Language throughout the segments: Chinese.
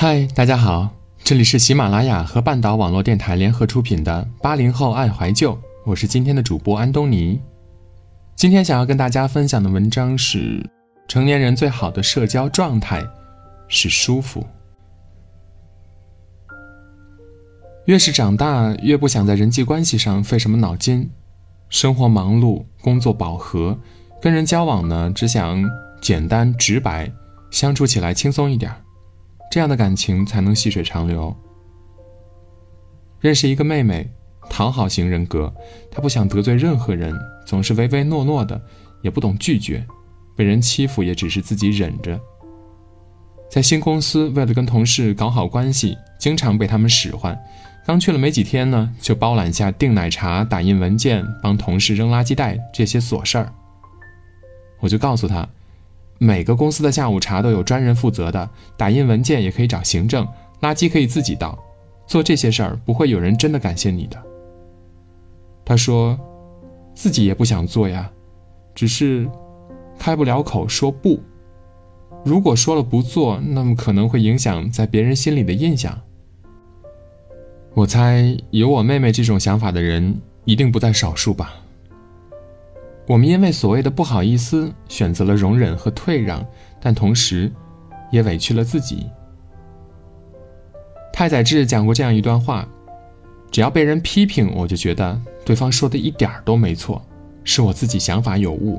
嗨，大家好，这里是喜马拉雅和半岛网络电台联合出品的《八零后爱怀旧》，我是今天的主播安东尼。今天想要跟大家分享的文章是：成年人最好的社交状态是舒服。越是长大，越不想在人际关系上费什么脑筋。生活忙碌，工作饱和，跟人交往呢，只想简单直白，相处起来轻松一点。这样的感情才能细水长流。认识一个妹妹，讨好型人格，她不想得罪任何人，总是唯唯诺诺的，也不懂拒绝，被人欺负也只是自己忍着。在新公司，为了跟同事搞好关系，经常被他们使唤。刚去了没几天呢，就包揽下订奶茶、打印文件、帮同事扔垃圾袋这些琐事儿。我就告诉他。每个公司的下午茶都有专人负责的，打印文件也可以找行政，垃圾可以自己倒，做这些事儿不会有人真的感谢你的。他说，自己也不想做呀，只是开不了口说不。如果说了不做，那么可能会影响在别人心里的印象。我猜有我妹妹这种想法的人一定不在少数吧。我们因为所谓的不好意思，选择了容忍和退让，但同时，也委屈了自己。太宰治讲过这样一段话：只要被人批评，我就觉得对方说的一点儿都没错，是我自己想法有误。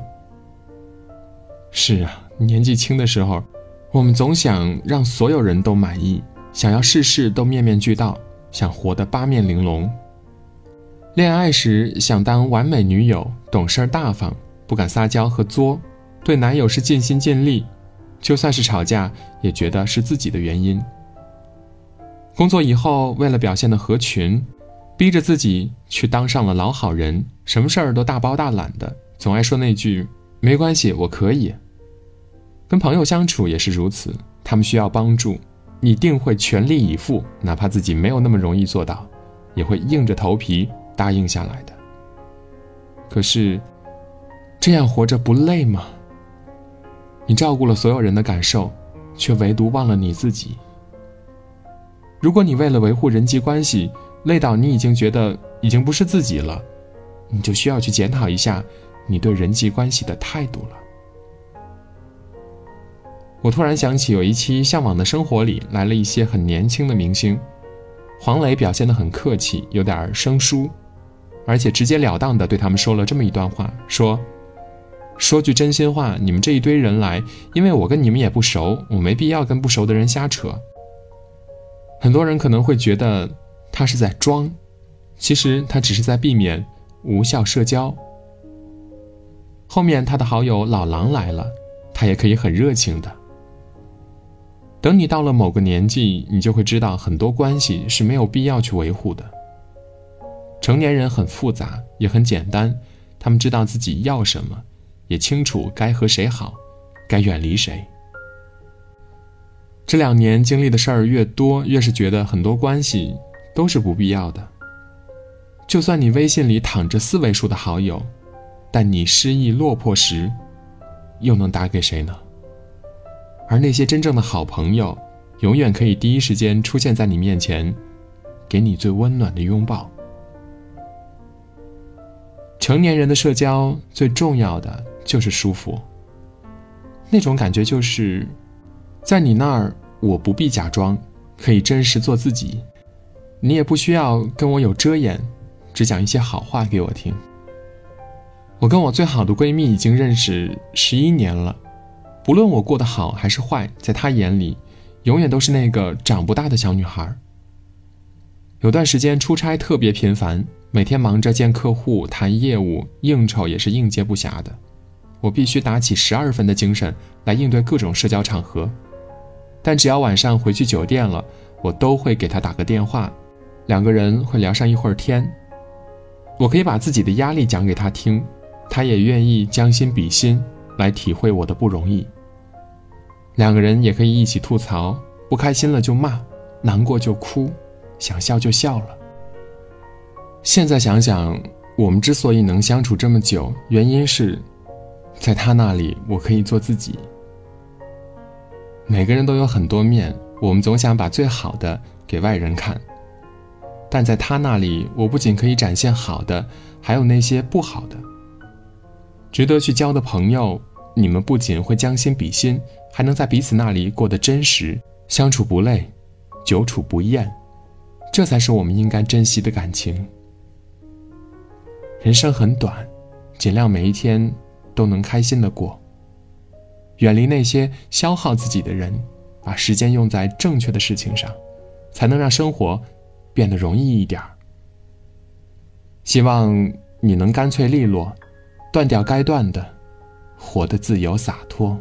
是啊，年纪轻的时候，我们总想让所有人都满意，想要事事都面面俱到，想活得八面玲珑。恋爱时想当完美女友，懂事大方，不敢撒娇和作，对男友是尽心尽力，就算是吵架也觉得是自己的原因。工作以后，为了表现的合群，逼着自己去当上了老好人，什么事儿都大包大揽的，总爱说那句“没关系，我可以”。跟朋友相处也是如此，他们需要帮助，你定会全力以赴，哪怕自己没有那么容易做到，也会硬着头皮。答应下来的。可是，这样活着不累吗？你照顾了所有人的感受，却唯独忘了你自己。如果你为了维护人际关系累到你已经觉得已经不是自己了，你就需要去检讨一下你对人际关系的态度了。我突然想起有一期《向往的生活》里来了一些很年轻的明星，黄磊表现得很客气，有点生疏。而且直截了当的对他们说了这么一段话：说，说句真心话，你们这一堆人来，因为我跟你们也不熟，我没必要跟不熟的人瞎扯。很多人可能会觉得他是在装，其实他只是在避免无效社交。后面他的好友老狼来了，他也可以很热情的。等你到了某个年纪，你就会知道很多关系是没有必要去维护的。成年人很复杂，也很简单，他们知道自己要什么，也清楚该和谁好，该远离谁。这两年经历的事儿越多，越是觉得很多关系都是不必要的。就算你微信里躺着四位数的好友，但你失意落魄时，又能打给谁呢？而那些真正的好朋友，永远可以第一时间出现在你面前，给你最温暖的拥抱。成年人的社交最重要的就是舒服。那种感觉就是，在你那儿我不必假装，可以真实做自己，你也不需要跟我有遮掩，只讲一些好话给我听。我跟我最好的闺蜜已经认识十一年了，不论我过得好还是坏，在她眼里，永远都是那个长不大的小女孩。有段时间出差特别频繁。每天忙着见客户、谈业务、应酬，也是应接不暇的。我必须打起十二分的精神来应对各种社交场合。但只要晚上回去酒店了，我都会给他打个电话，两个人会聊上一会儿天。我可以把自己的压力讲给他听，他也愿意将心比心来体会我的不容易。两个人也可以一起吐槽，不开心了就骂，难过就哭，想笑就笑了。现在想想，我们之所以能相处这么久，原因是，在他那里我可以做自己。每个人都有很多面，我们总想把最好的给外人看，但在他那里，我不仅可以展现好的，还有那些不好的。值得去交的朋友，你们不仅会将心比心，还能在彼此那里过得真实，相处不累，久处不厌，这才是我们应该珍惜的感情。人生很短，尽量每一天都能开心的过。远离那些消耗自己的人，把时间用在正确的事情上，才能让生活变得容易一点儿。希望你能干脆利落，断掉该断的，活得自由洒脱。